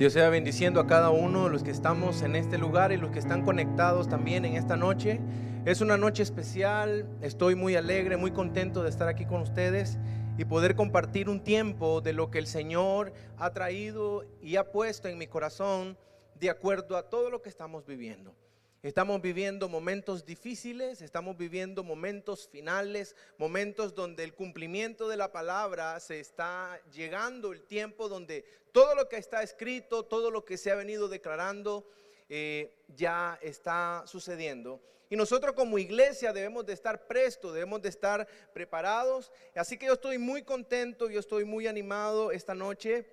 Dios sea bendiciendo a cada uno de los que estamos en este lugar y los que están conectados también en esta noche. Es una noche especial, estoy muy alegre, muy contento de estar aquí con ustedes y poder compartir un tiempo de lo que el Señor ha traído y ha puesto en mi corazón de acuerdo a todo lo que estamos viviendo. Estamos viviendo momentos difíciles, estamos viviendo momentos finales, momentos donde el cumplimiento de la palabra se está llegando, el tiempo donde todo lo que está escrito, todo lo que se ha venido declarando, eh, ya está sucediendo. Y nosotros como iglesia debemos de estar prestos, debemos de estar preparados. Así que yo estoy muy contento, yo estoy muy animado esta noche,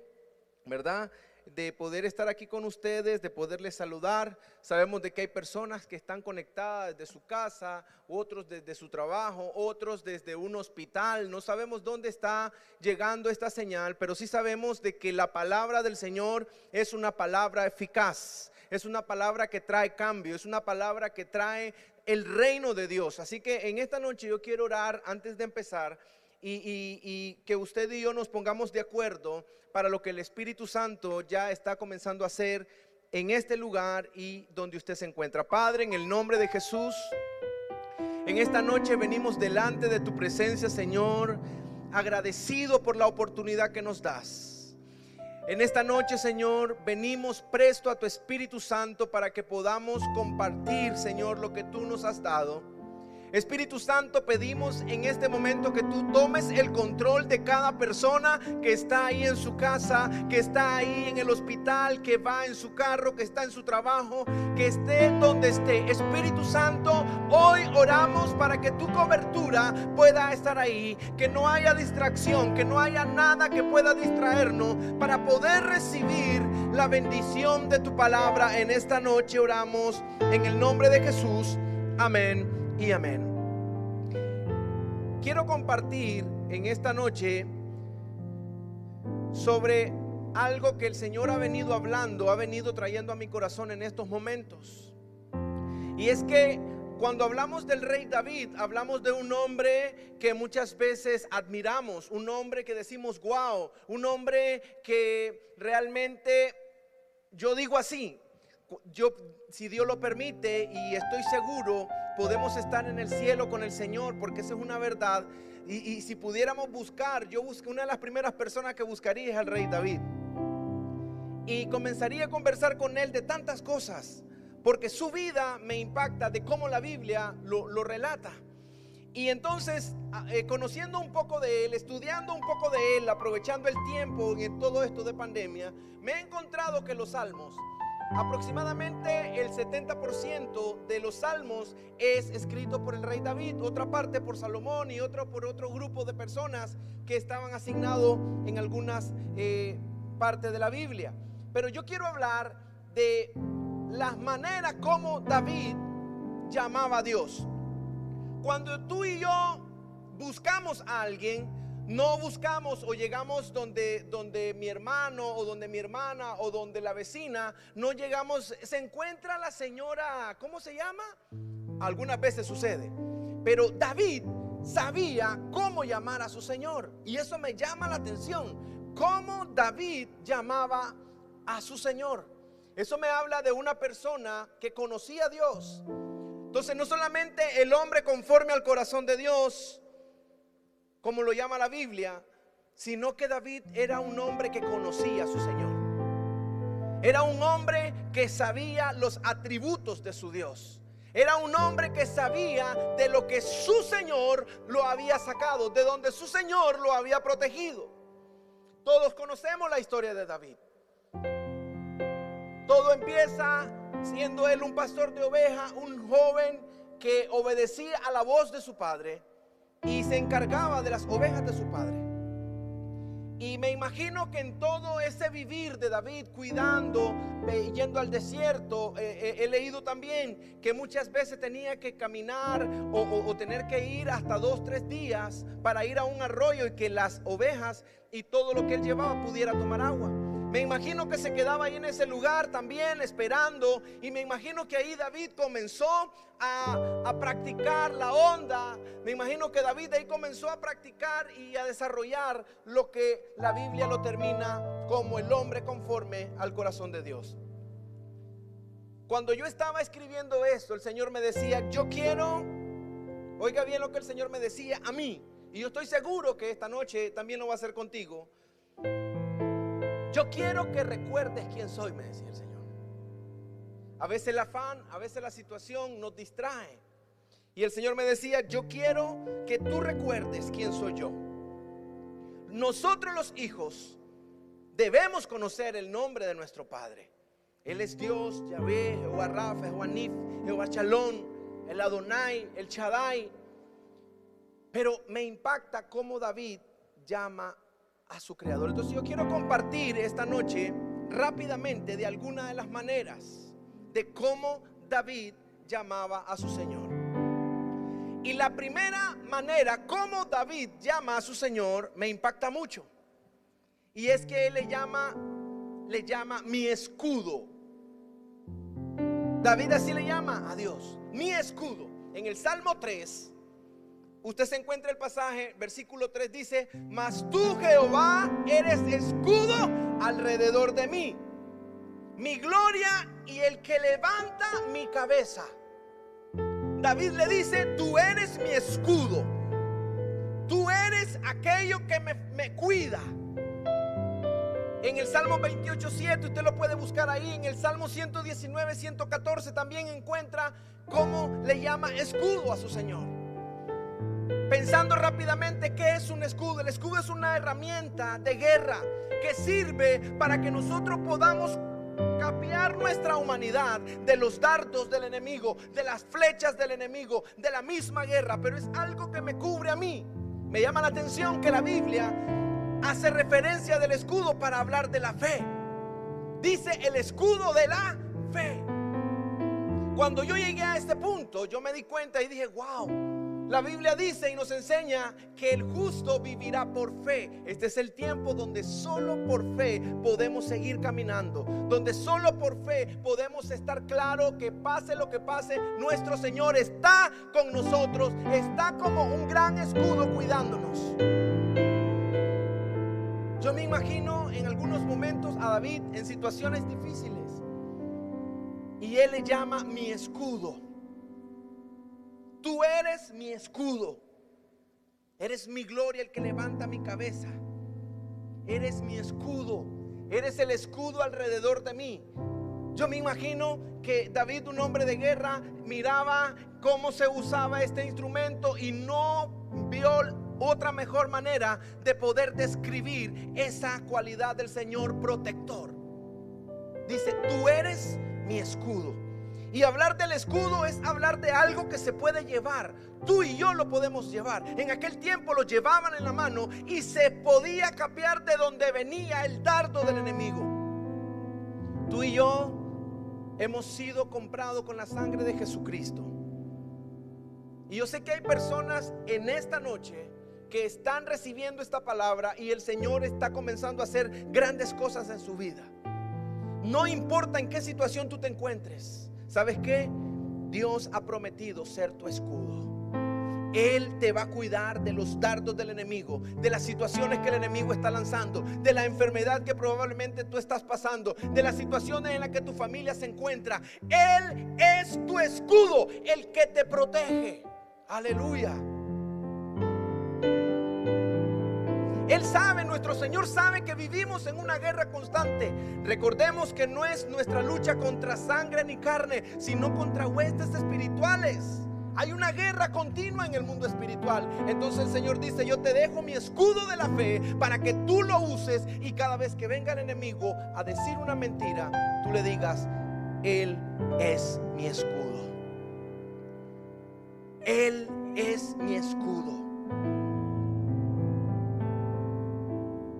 ¿verdad? De poder estar aquí con ustedes, de poderles saludar. Sabemos de que hay personas que están conectadas desde su casa, otros desde su trabajo, otros desde un hospital. No sabemos dónde está llegando esta señal, pero sí sabemos de que la palabra del Señor es una palabra eficaz. Es una palabra que trae cambio, es una palabra que trae el reino de Dios. Así que en esta noche yo quiero orar antes de empezar y, que usted y yo nos pongamos de acuerdo para lo que el Espíritu Santo ya está comenzando a hacer en este lugar y donde usted se encuentra. Padre, en el nombre de Jesús, en esta noche venimos delante de tu presencia, Señor, agradecido por la oportunidad que nos das. En esta noche, Señor, venimos presto a tu Espíritu Santo para que podamos compartir, Señor, lo que tú nos has dado. Espíritu Santo, pedimos en este momento que tú tomes el control de cada persona que está ahí en su casa, que está ahí en el hospital, que va en su carro, que está en su trabajo, que esté donde esté. Espíritu Santo, hoy oramos para que tu cobertura pueda estar ahí, que no haya distracción, que no haya nada que pueda distraernos para poder recibir la bendición de tu palabra en esta noche. Oramos en el nombre de Jesús. Amén y amén. Quiero compartir en esta noche sobre algo que el Señor ha venido hablando, ha venido trayendo a mi corazón en estos momentos. Y es que cuando hablamos del rey David, hablamos de un hombre que muchas veces admiramos, un hombre que decimos, wow, un hombre que realmente, yo digo así, yo, si Dios lo permite, y estoy seguro, podemos estar en el cielo con el Señor, porque esa es una verdad. Y, si pudiéramos buscar, yo busqué una de las primeras personas que buscaría es al rey David. Y comenzaría a conversar con él de tantas cosas, porque su vida me impacta de cómo la Biblia lo, relata. Y entonces, eh, conociendo un poco de él, estudiando un poco de él, aprovechando el tiempo en todo esto de pandemia, me he encontrado que los salmos Aproximadamente el 70% de los salmos es escrito por el rey David, otra parte por Salomón y otra por otro grupo de personas que estaban asignados en algunas eh, partes de la Biblia. Pero yo quiero hablar de las maneras como David llamaba a Dios. Cuando tú y yo buscamos a alguien, no buscamos o llegamos donde, donde mi hermano o donde mi hermana o donde la vecina, no llegamos, se encuentra la señora, ¿cómo se llama? Algunas veces sucede. Pero David sabía cómo llamar a su Señor. Y eso me llama la atención. Cómo David llamaba a su Señor. Eso me habla de una persona que conocía a Dios. Entonces no solamente el hombre conforme al corazón de Dios, como lo llama la Biblia, sino que David era un hombre que conocía a su Señor. Era un hombre que sabía los atributos de su Dios. Era un hombre que sabía de lo que su Señor lo había sacado, de donde su Señor lo había protegido. Todos conocemos la historia de David. Todo empieza siendo él un pastor de ovejas, un joven que obedecía a la voz de su padre y se encargaba de las ovejas de su padre. Y me imagino que en todo ese vivir de David cuidando, yendo al desierto, eh, eh, he leído también que muchas veces tenía que caminar o, o, tener que ir hasta dos, tres días para ir a un arroyo y que las ovejas y todo lo que él llevaba pudiera tomar agua. Me imagino que se quedaba ahí en ese lugar también esperando. Y me imagino que ahí David comenzó a, practicar la onda. Me imagino que David ahí comenzó a practicar y a desarrollar lo que la Biblia lo termina como el hombre conforme al corazón de Dios. Cuando yo estaba escribiendo esto, el Señor me decía, yo quiero, oiga bien lo que el Señor me decía a mí, y yo estoy seguro que esta noche también lo va a hacer contigo. Yo quiero que recuerdes quién soy, me decía el Señor. A veces el afán, a veces la situación nos distrae. Y el Señor me decía, yo quiero que tú recuerdes quién soy yo. Nosotros los hijos debemos conocer el nombre de nuestro Padre. Él es Dios, Yahvé, Jehová Rafa, Jehová Nif, Jehová Chalón, el Adonai, el Shaddai. Pero me impacta cómo David llama a su creador. Entonces yo quiero compartir esta noche rápidamente de alguna de las maneras de cómo David llamaba a su Señor. Y la primera manera como David llama a su Señor me impacta mucho. Y es que él le llama le llama mi escudo. David así le llama a Dios, mi escudo. En el Salmo 3 Usted se encuentra el pasaje, versículo 3 dice, mas tú Jehová eres escudo alrededor de mí, mi gloria y el que levanta mi cabeza. David le dice, tú eres mi escudo. Tú eres aquello que me, cuida. En el Salmo 28, 7, usted lo puede buscar ahí. En el Salmo 119, 114 también encuentra cómo le llama escudo a su Señor. Pensando rápidamente, ¿qué es un escudo? El escudo es una herramienta de guerra que sirve para que nosotros podamos capear nuestra humanidad de los dardos del enemigo, de las flechas del enemigo, de la misma guerra, pero es algo que me cubre a mí. Me llama la atención que la Biblia hace referencia del escudo para hablar de la fe. Dice el escudo de la fe. Cuando yo llegué a este punto, yo me di cuenta y dije, wow, la Biblia dice y nos enseña que el justo vivirá por fe. Este es el tiempo donde solo por fe podemos seguir caminando, donde solo por fe podemos estar claro que pase lo que pase, nuestro Señor está con nosotros, está como un gran escudo cuidándonos. Yo me imagino en algunos momentos a David en situaciones difíciles y él le llama mi escudo. Tú eres mi escudo. Eres mi gloria el que levanta mi cabeza. Eres mi escudo. Eres el escudo alrededor de mí. Yo me imagino que David, un hombre de guerra, miraba cómo se usaba este instrumento y no vio otra mejor manera de poder describir esa cualidad del Señor protector. Dice, tú eres mi escudo. Y hablar del escudo es hablar de algo que se puede llevar. Tú y yo lo podemos llevar. En aquel tiempo lo llevaban en la mano y se podía capear de donde venía el dardo del enemigo. Tú y yo hemos sido comprados con la sangre de Jesucristo. Y yo sé que hay personas en esta noche que están recibiendo esta palabra y el Señor está comenzando a hacer grandes cosas en su vida. No importa en qué situación tú te encuentres. ¿Sabes qué? Dios ha prometido ser tu escudo. Él te va a cuidar de los dardos del enemigo, de las situaciones que el enemigo está lanzando, de la enfermedad que probablemente tú estás pasando, de las situaciones en las que tu familia se encuentra. Él es tu escudo, el que te protege. Aleluya. Él sabe, nuestro Señor sabe que vivimos en una guerra constante. Recordemos que no es nuestra lucha contra sangre ni carne, sino contra huestes espirituales. Hay una guerra continua en el mundo espiritual. Entonces el Señor dice, yo te dejo mi escudo de la fe para que tú lo uses y cada vez que venga el enemigo a decir una mentira, tú le digas, Él es mi escudo. Él es mi escudo.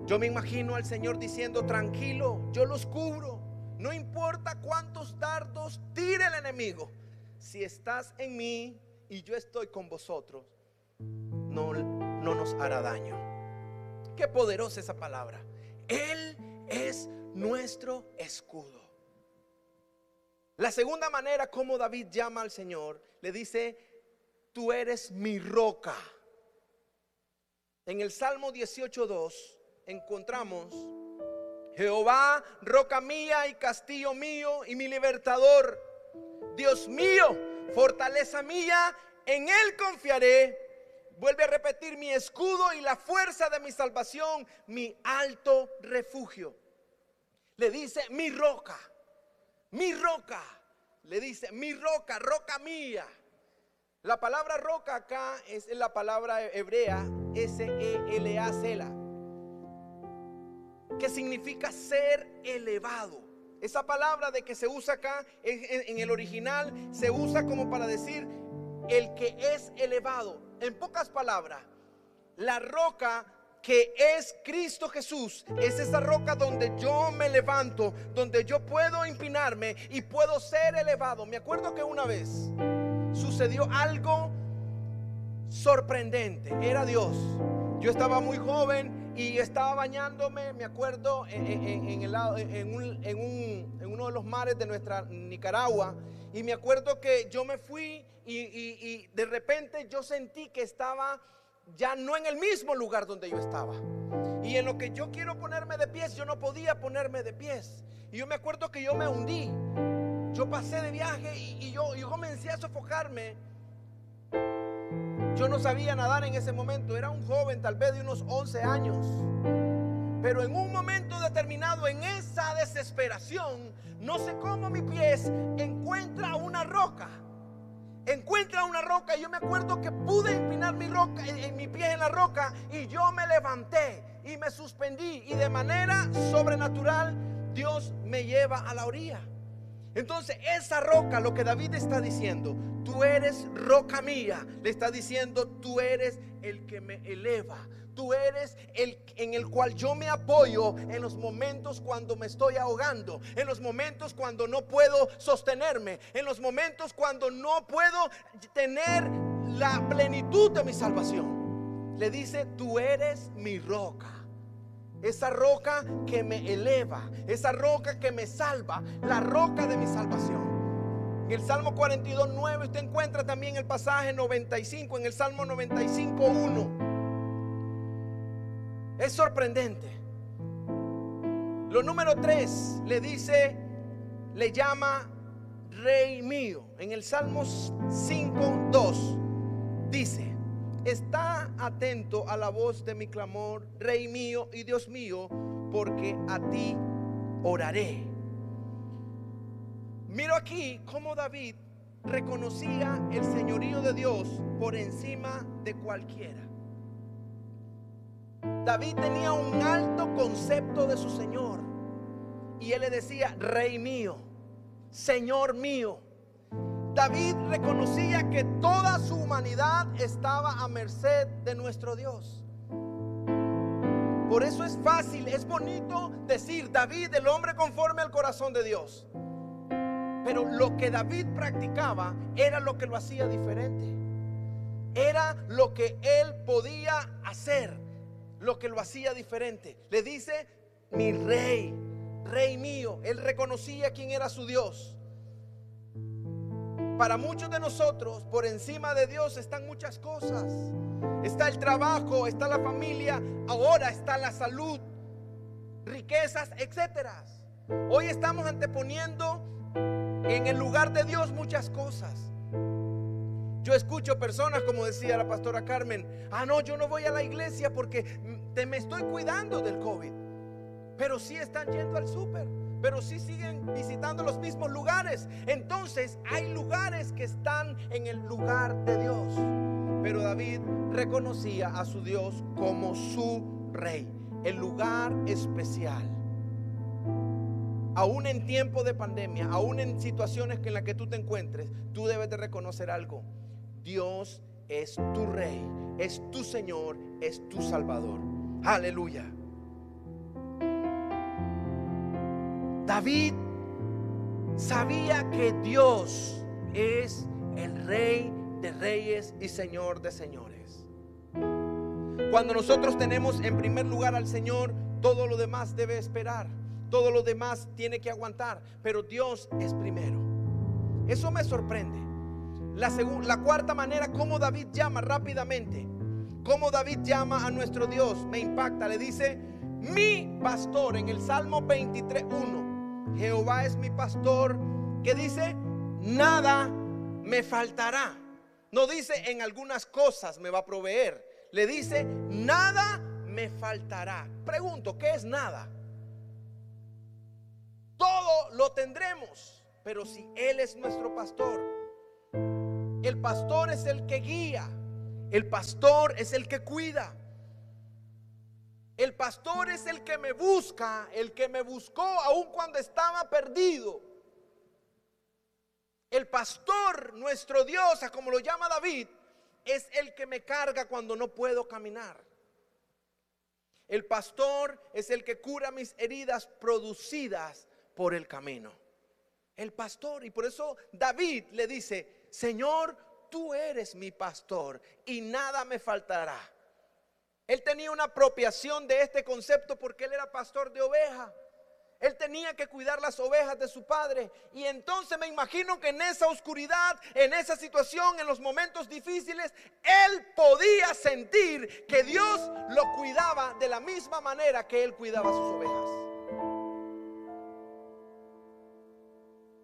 Yo me imagino al Señor diciendo, tranquilo, yo los cubro. No importa cuántos dardos tire el enemigo. Si estás en mí y yo estoy con vosotros, no, no nos hará daño. Qué poderosa esa palabra. Él es nuestro escudo. La segunda manera como David llama al Señor, le dice, tú eres mi roca. En el Salmo 18.2 encontramos Jehová, roca mía y castillo mío y mi libertador. Dios mío, fortaleza mía, en Él confiaré. Vuelve a repetir mi escudo y la fuerza de mi salvación, mi alto refugio. Le dice mi roca, mi roca. Le dice mi roca, roca mía. La palabra roca acá es la palabra hebrea S-E-L-A, Sela, que significa ser elevado. Esa palabra de que se usa acá en el original se usa como para decir el que es elevado. En pocas palabras, la roca que es Cristo Jesús, es esa roca donde yo me levanto, donde yo puedo empinarme y puedo ser elevado. Me acuerdo que una vez sucedió algo sorprendente, era Dios. Yo estaba muy joven y estaba bañándome, me acuerdo, en, uno de los mares de nuestra Nicaragua. Y me acuerdo que yo me fui y, de repente yo sentí que estaba ya no en el mismo lugar donde yo estaba. Y en lo que yo quiero ponerme de pies, yo no podía ponerme de pies. Y yo me acuerdo que yo me hundí. Yo pasé de viaje y, yo, yo comencé a sofocarme. Yo no sabía nadar en ese momento. Era un joven, tal vez de unos 11 años. Pero en un momento determinado, en esa desesperación, no sé cómo mi pies encuentra una roca encuentra una roca y yo me acuerdo que pude empinar mi roca en, mi pie en la roca y yo me levanté y me suspendí y de manera sobrenatural Dios me lleva a la orilla. Entonces esa roca, lo que David está diciendo, tú eres roca mía, le está diciendo, tú eres el que me eleva, Tú eres el en el cual yo me apoyo en los momentos cuando me estoy ahogando, en los momentos cuando no puedo sostenerme, en los momentos cuando no puedo tener la plenitud de mi salvación. Le dice, tú eres mi roca. Esa roca que me eleva, esa roca que me salva, la roca de mi salvación. En el Salmo 42, 9 usted encuentra también el pasaje 95, en el Salmo 95, 1. Es sorprendente. Lo número tres le dice, le llama Rey mío. En el Salmos 5, 2 dice, está atento a la voz de mi clamor, Rey mío y Dios mío, porque a ti oraré. Miro aquí cómo David reconocía el señorío de Dios por encima de cualquiera. David tenía un alto concepto de su Señor. Y él le decía, Rey mío, Señor mío. David reconocía que toda su humanidad estaba a merced de nuestro Dios. Por eso es fácil, es bonito decir, David, el hombre conforme al corazón de Dios. Pero lo que David practicaba era lo que lo hacía diferente. Era lo que él podía hacer lo que lo hacía diferente. Le dice, mi rey, rey mío. Él reconocía quién era su Dios. Para muchos de nosotros, por encima de Dios están muchas cosas. Está el trabajo, está la familia, ahora está la salud, riquezas, etcétera. Hoy estamos anteponiendo en el lugar de Dios muchas cosas. Yo escucho personas, como decía la pastora Carmen, ah, no, yo no voy a la iglesia porque te me estoy cuidando del COVID. Pero sí están yendo al súper, pero sí siguen visitando los mismos lugares. Entonces hay lugares que están en el lugar de Dios. Pero David reconocía a su Dios como su rey, el lugar especial aún en tiempo de pandemia, aún en situaciones en las que tú te encuentres, tú debes de reconocer algo. Dios es tu rey, es tu Señor, es tu Salvador. Aleluya. David sabía que Dios es el rey de reyes y Señor de señores. Cuando nosotros tenemos en primer lugar al Señor, todo lo demás debe esperar, todo lo demás tiene que aguantar, pero Dios es primero. Eso me sorprende. La, cuarta manera, como David llama rápidamente, como David llama a nuestro Dios, me impacta. Le dice, mi pastor en el Salmo 23.1. Jehová es mi pastor que dice, nada me faltará. No dice en algunas cosas me va a proveer. Le dice, nada me faltará. Pregunto, ¿qué es nada? Todo lo tendremos, pero si Él es nuestro pastor, el pastor es el que guía, el pastor es el que cuida. El pastor es el que me busca, el que me buscó aun cuando estaba perdido. El pastor, nuestro Dios, como lo llama David, es el que me carga cuando no puedo caminar. El pastor es el que cura mis heridas producidas por el camino. El pastor, y por eso David le dice, Señor, tú eres mi pastor y nada me faltará. Él tenía una apropiación de este concepto porque él era pastor de ovejas. Él tenía que cuidar las ovejas de su padre. Y entonces me imagino que en esa oscuridad, en esa situación, en los momentos difíciles, él podía sentir que Dios lo cuidaba de la misma manera que él cuidaba sus ovejas.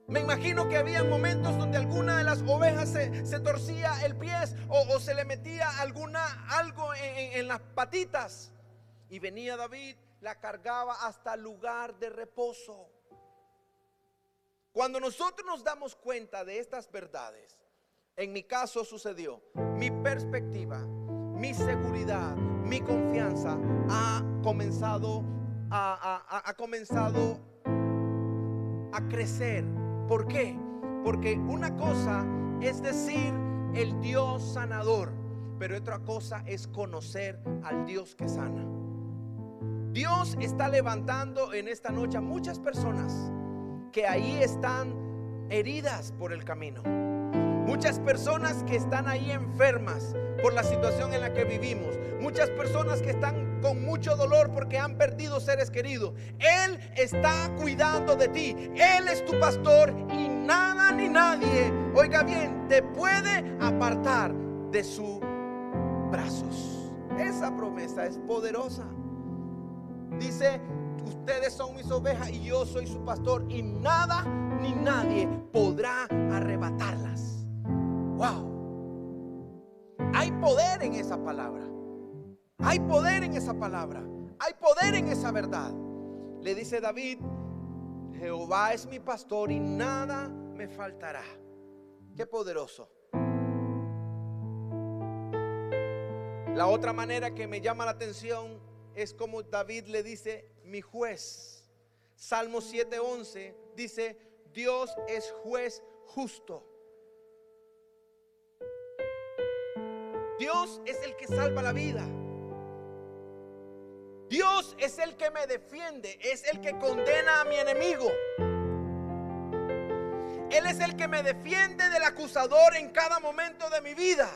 Me imagino que había momentos donde alguna de las ovejas se, torcía el pie o, se le metía alguna, algo en, en las patitas. Y venía David, la cargaba hasta el lugar de reposo. Cuando nosotros nos damos cuenta de estas verdades, en mi caso sucedió, mi perspectiva, mi seguridad, mi confianza ha comenzado ha comenzado a crecer ¿Por qué? Porque una cosa es decir el Dios sanador, pero otra cosa es conocer al Dios que sana. Dios está levantando en esta noche a muchas personas que ahí están heridas por el camino. Muchas personas que están ahí enfermas por la situación en la que vivimos. Muchas personas que están con mucho dolor porque han perdido seres queridos. Él está cuidando de ti. Él es tu pastor y nada ni nadie, oiga bien, te puede apartar de sus brazos. Esa promesa es poderosa. Dice, ustedes son mis ovejas y yo soy su pastor y nada ni nadie podrá arrebatarlas. Wow. Hay poder en esa palabra. Hay poder en esa palabra. Hay poder en esa verdad. Le dice David, Jehová es mi pastor y nada me faltará. Qué poderoso. La otra manera que me llama la atención es como David le dice, mi juez. Salmo 7:11 dice, Dios es juez justo. Dios es el que salva la vida. Dios es el que me defiende, es el que condena a mi enemigo. Él es el que me defiende del acusador en cada momento de mi vida.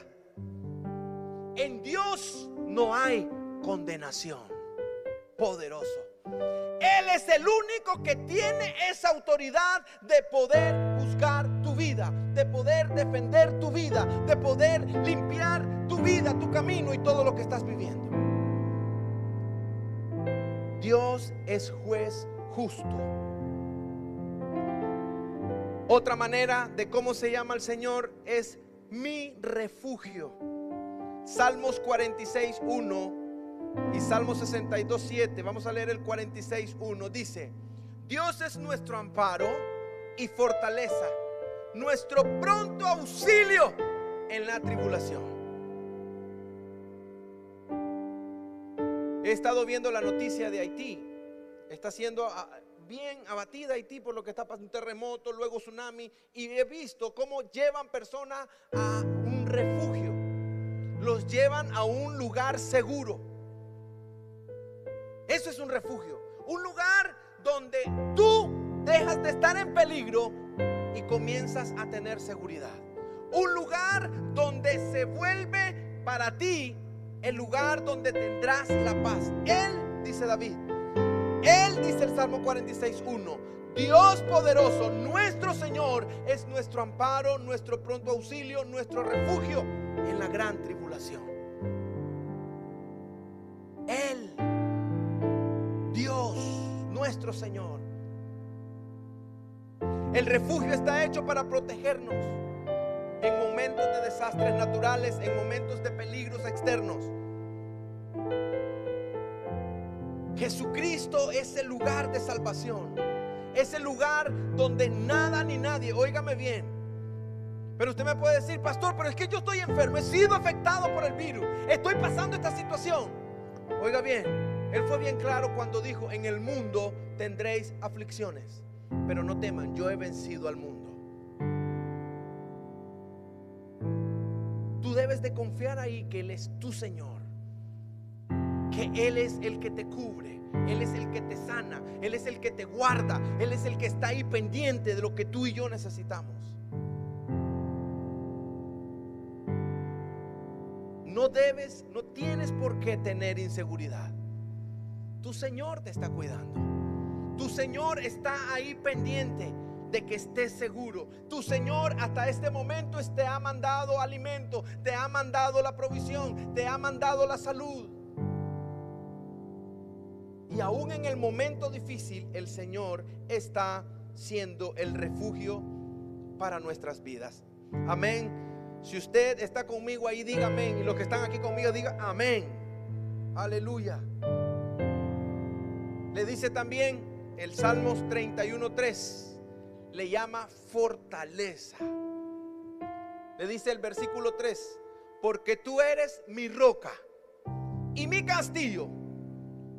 En Dios no hay condenación. Poderoso. Él es el único que tiene esa autoridad de poder juzgar tu vida, de poder defender tu vida, de poder limpiar tu vida, tu camino y todo lo que estás viviendo. Dios es juez justo. Otra manera de cómo se llama el Señor es mi refugio. Salmos 46, 1 y Salmo 62, 7, vamos a leer el 46, 1, dice, Dios es nuestro amparo y fortaleza, nuestro pronto auxilio en la tribulación. He estado viendo la noticia de Haití. Está siendo ah, bien abatida Haití por lo que está pasando, un terremoto, luego tsunami. Y he visto cómo llevan personas a un refugio. Los llevan a un lugar seguro. Eso es un refugio. Un lugar donde tú dejas de estar en peligro y comienzas a tener seguridad. Un lugar donde se vuelve para ti el lugar donde tendrás la paz. Él, dice David, Él dice el Salmo 46.1, Dios poderoso, nuestro Señor, es nuestro amparo, nuestro pronto auxilio, nuestro refugio en la gran tribulación. Él nuestro Señor. El refugio está hecho para protegernos en momentos de desastres naturales, en momentos de peligros externos. Jesucristo es el lugar de salvación. Es el lugar donde nada ni nadie, óigame bien. Pero usted me puede decir, pastor, pero es que yo estoy enfermo, he sido afectado por el virus, estoy pasando esta situación. Oiga bien, él fue bien claro cuando dijo, en el mundo tendréis aflicciones, pero no teman, yo he vencido al mundo. De confiar ahí que Él es tu Señor, que Él es el que te cubre, Él es el que te sana, Él es el que te guarda, Él es el que está ahí pendiente de lo que tú y yo necesitamos. No debes, no tienes por qué tener inseguridad. Tu Señor te está cuidando. Tu Señor está ahí pendiente de que estés seguro. Tu Señor hasta este momento te ha mandado alimento, te ha mandado la provisión, te ha mandado la salud. Y aún en el momento difícil, el Señor está siendo el refugio para nuestras vidas. Amén. Si usted está conmigo ahí, diga amén. Y los que están aquí conmigo, diga amén. Aleluya. Le dice también el Salmos 31.3 le llama fortaleza. Le dice el versículo 3, porque tú eres mi roca y mi castillo.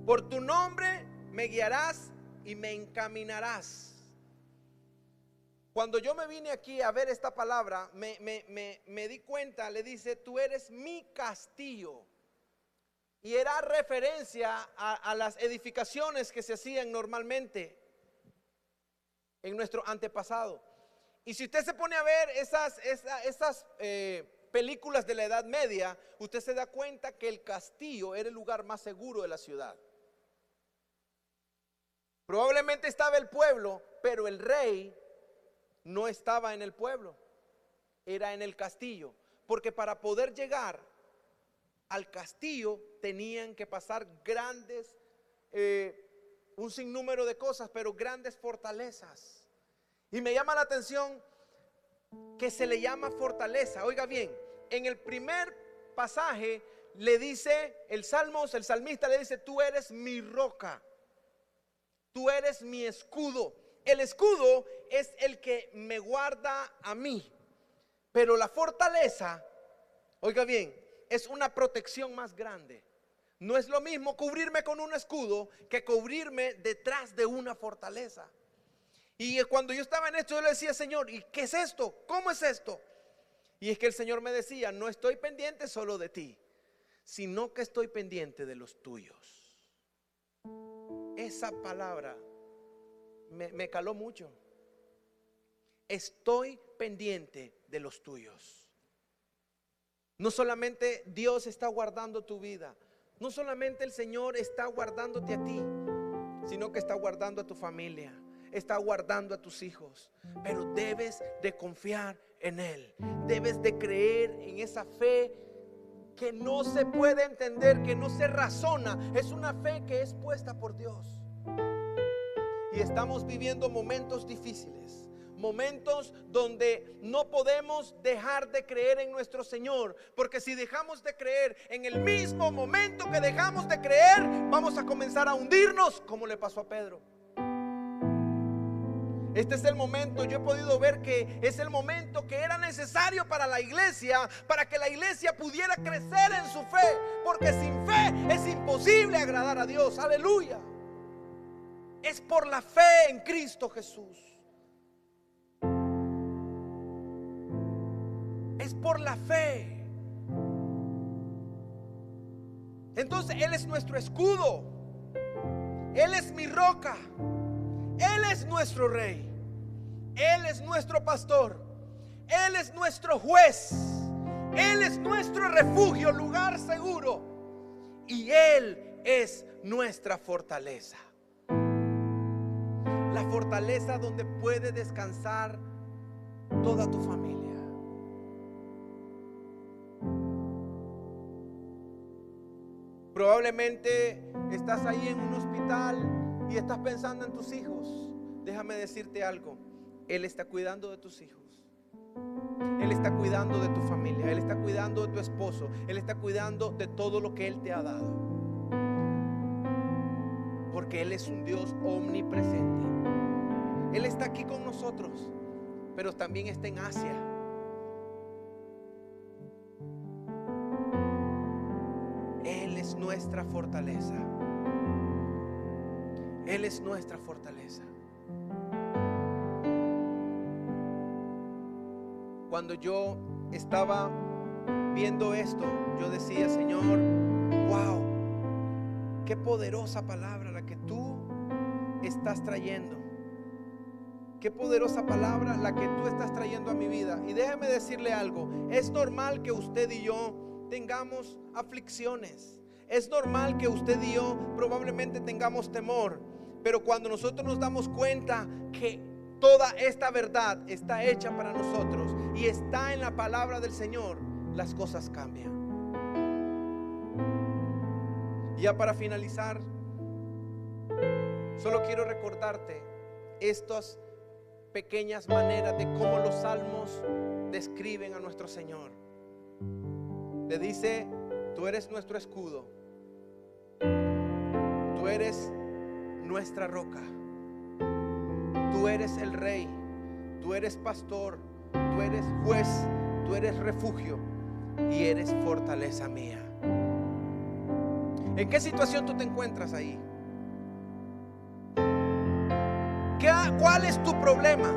Por tu nombre me guiarás y me encaminarás. Cuando yo me vine aquí a ver esta palabra, me, me, di cuenta, le dice, tú eres mi castillo. Y era referencia a las edificaciones que se hacían normalmente en nuestro antepasado. Y si usted se pone a ver esas, esas, eh, películas de la Edad Media, usted se da cuenta que el castillo era el lugar más seguro de la ciudad. Probablemente estaba el pueblo, pero el rey no estaba en el pueblo, era en el castillo. Porque para poder llegar al castillo tenían que pasar grandes eh, un sinnúmero de cosas, pero grandes fortalezas. Y me llama la atención que se le llama fortaleza. Oiga bien, en el primer pasaje le dice el Salmos, el salmista le dice, tú eres mi roca, tú eres mi escudo. El escudo es el que me guarda a mí, pero la fortaleza, oiga bien, es una protección más grande. No es lo mismo cubrirme con un escudo que cubrirme detrás de una fortaleza. Y cuando yo estaba en esto, yo le decía, Señor, ¿y qué es esto? ¿Cómo es esto? Y es que el Señor me decía, no estoy pendiente solo de ti, sino que estoy pendiente de los tuyos. Esa palabra me, me caló mucho. Estoy pendiente de los tuyos. No solamente Dios está guardando tu vida, no solamente el Señor está guardándote a ti, sino que está guardando a tu familia, está guardando a tus hijos. Pero debes de confiar en Él. Debes de creer en esa fe que no se puede entender, que no se razona. Es una fe que es puesta por Dios. Y estamos viviendo momentos difíciles momentos donde no podemos dejar de creer en nuestro Señor, porque si dejamos de creer en el mismo momento que dejamos de creer, vamos a comenzar a hundirnos como le pasó a Pedro. Este es el momento, yo he podido ver que es el momento que era necesario para la iglesia, para que la iglesia pudiera crecer en su fe, porque sin fe es imposible agradar a Dios, aleluya. Es por la fe en Cristo Jesús. Por la fe. Entonces Él es nuestro escudo. Él es mi roca. Él es nuestro rey. Él es nuestro pastor. Él es nuestro juez. Él es nuestro refugio, lugar seguro. Y Él es nuestra fortaleza. La fortaleza donde puede descansar toda tu familia. Probablemente estás ahí en un hospital y estás pensando en tus hijos, déjame decirte algo. Él está cuidando de tus hijos. Él está cuidando de tu familia. Él está cuidando de tu esposo. Él está cuidando de todo lo que Él te ha dado. Porque Él es un Dios omnipresente. Él está aquí con nosotros, pero también está en Asia. Nuestra fortaleza. Él es nuestra fortaleza. Cuando yo estaba viendo esto, yo decía, Señor, wow, qué poderosa palabra la que tú estás trayendo. Qué poderosa palabra la que tú estás trayendo a mi vida. Y déjeme decirle algo, es normal que usted y yo tengamos aflicciones. Es normal que usted y yo probablemente tengamos temor. Pero cuando nosotros nos damos cuenta que toda esta verdad está hecha para nosotros y está en la palabra del Señor, las cosas cambian. Ya para finalizar, solo quiero recordarte estas pequeñas maneras de cómo los salmos describen a nuestro Señor. Le dice, tú eres nuestro escudo, tú eres nuestra roca. Tú eres el rey, tú eres pastor, tú eres juez, tú eres refugio y eres fortaleza mía. ¿En qué situación tú te encuentras ahí? ¿Cuál es tu problema?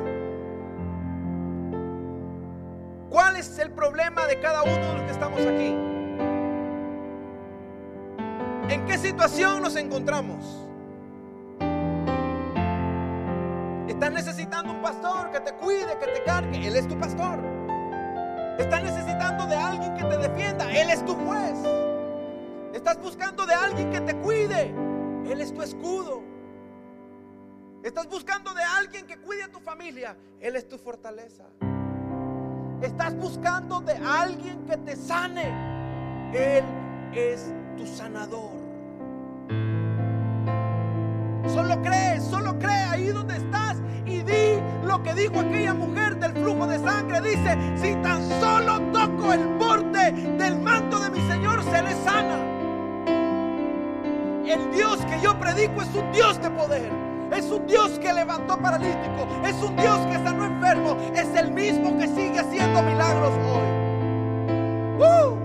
¿Cuál es el problema de cada uno de los que estamos aquí? ¿En qué situación nos encontramos? Estás necesitando un pastor que te cuide, que te cargue. Él es tu pastor. Estás necesitando de alguien que te defienda. Él es tu juez. Estás buscando de alguien que te cuide. Él es tu escudo. Estás buscando de alguien que cuide a tu familia. Él es tu fortaleza. Estás buscando de alguien que te sane. Él es tu sanador. Solo cree, solo cree ahí donde estás y di lo que dijo aquella mujer del flujo de sangre. Dice, si tan solo toco el borde del manto de mi Señor, se le sana. El Dios que yo predico es un Dios de poder. Es un Dios que levantó paralítico. Es un Dios que sanó enfermo. Es el mismo que sigue haciendo milagros hoy. ¡Uh!